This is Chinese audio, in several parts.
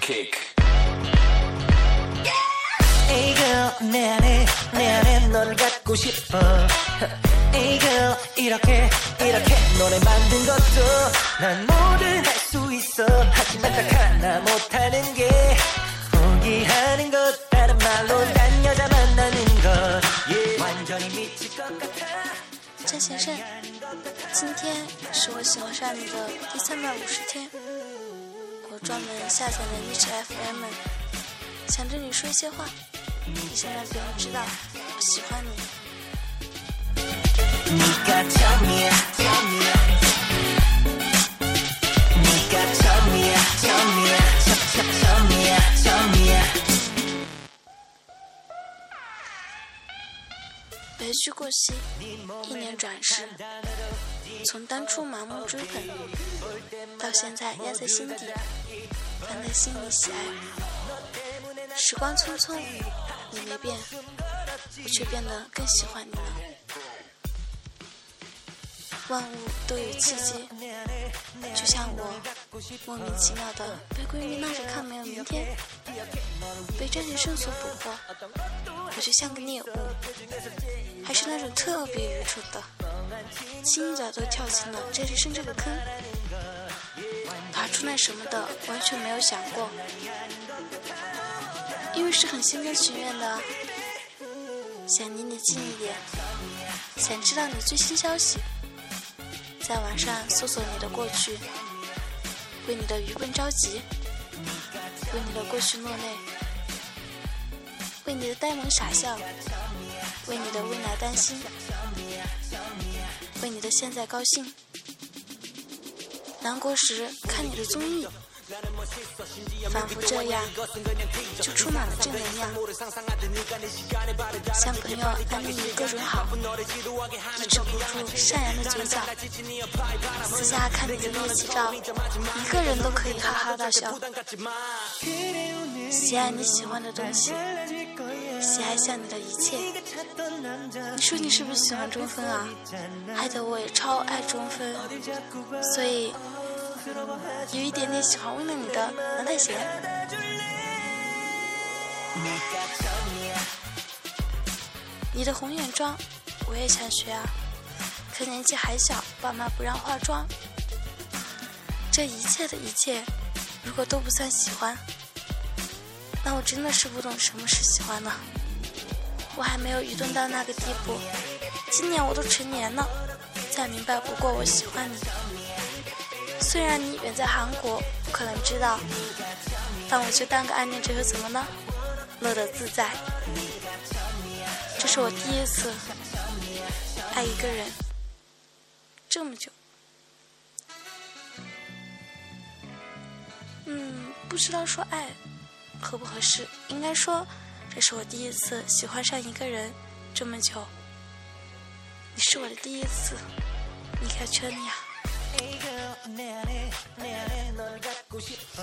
kick. Hey girl 내 안에 내 안에 너를 갖고 싶어 Hey girl 이렇게 이렇게 노래 만든 것도 난 뭐든 할 수 있어 하지만 딱 하나 못하는 게 포기하는 것 다른 말로 난 여자 만나는 것 yeah. 완전히 미칠 것 같아 郑先生，今天是我喜欢上你的第三百五十天，我 专门下载了 hfm 想对你说一些话想让别人知道我喜欢你。白驹过隙一年转世。从当初盲目追捧，到现在压在心底，放在心里喜爱。时光匆匆，你没变，我却变得更喜欢你了。万物都有契机，就像我莫名其妙的被闺蜜闹着看没有明天，被张学生所捕获，我就像个猎物，还是那种特别愚蠢的，轻易的都跳进了这里生这个坑，爬出来什么的完全没有想过，因为是很心甘情愿的，想离你近一点，想知道你最新消息。在网上搜索你的过去，为你的愚笨着急，为你的过去落泪，为你的呆萌傻笑，为你的未来担心，为你的现在高兴。难过时看你的综艺，仿佛这样就充满了正能量，向朋友安利你各种好，抑制不住善良的嘴角。私下看你的猎奇照，一个人都可以哈哈大笑。喜爱你喜欢的东西，喜爱像你的一切。你说你是不是喜欢中分啊？害得我也超爱中分，所以有一点点喜欢为了你的蓝太鞋。你的红眼妆，我也想学啊，可年纪还小，爸妈不让化妆。这一切的一切，如果都不算喜欢，那我真的是不懂什么是喜欢呢。我还没有愚钝到那个地步，今年我都成年了，再明白不过我喜欢你。虽然你远在韩国，不可能知道，但我就当个暗恋者又怎么呢？乐得自在。这是我第一次爱一个人这么久。嗯，不知道说爱合不合适，应该说这是我第一次喜欢上一个人这么久。你是我的第一次离开圈里啊。Hey girl 내 안에 내 안에 널 갖고 싶어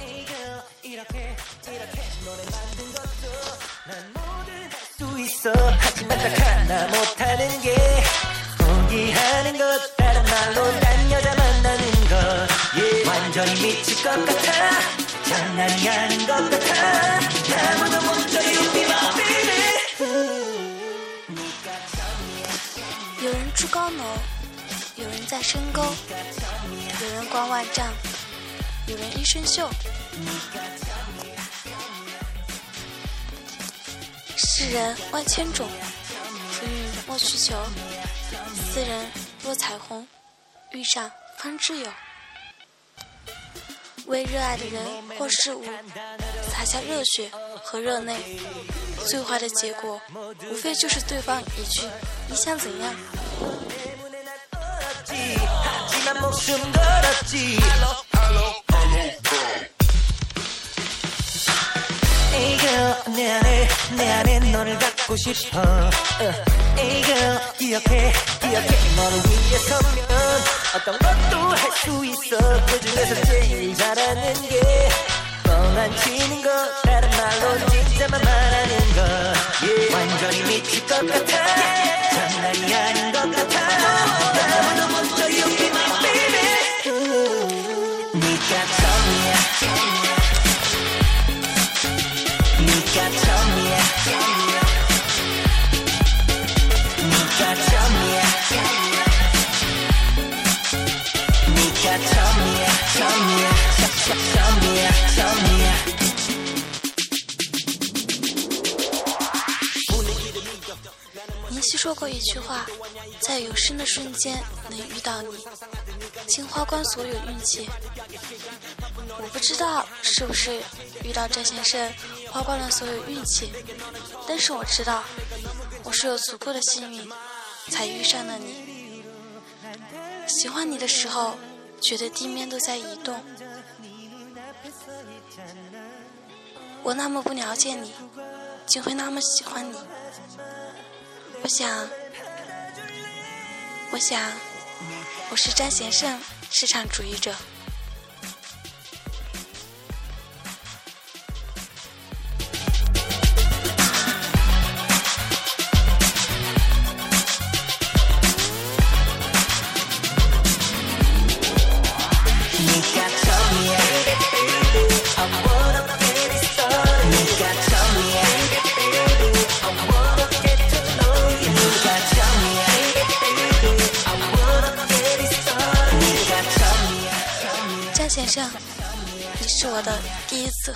Hey girl 이렇게 이렇게 노래 만든 것도 난 뭐든 할 수 있어 하지만 딱 하나 못하는 게 포기하는 것 다른 말로 난 여자 만나는 것 yeah. 완전히 미칠 것 같아 장난이 아닌 것 같아 아무도 못 저리 be my baby 有人住高楼， 有人在深沟，有人观万丈，有人一身锈。世人万千种，浮云莫去求。斯人若彩虹，遇上方知有。为热爱的人或事物洒下热血和热泪，最坏的结果无非就是对方一句“你想怎样”。 하지만 목숨 걸었지. Hey girl 내 안에 내 안에 너를 갖고 싶어. uh. 기억해 기억해. 너를 위해 서면 어떤 것도 할 수 있어. 그 중에서 제일 잘하는 게 뻥안 치는 거. 다른 말로 진짜만 말하는 거. yeah. 완전히 미칠 것 같아 林夕说过一句话：“在有生的瞬间能遇到你，竟花光所有运气。”我不知道是不是遇到张先生花光了所有运气，但是我知道我是有足够的幸运才遇上了你。喜欢你的时候，觉得地面都在移动。我那么不了解你，竟会那么喜欢你。我想，我想，我是张贤胜，市场主义者。先生，你是我的第一次。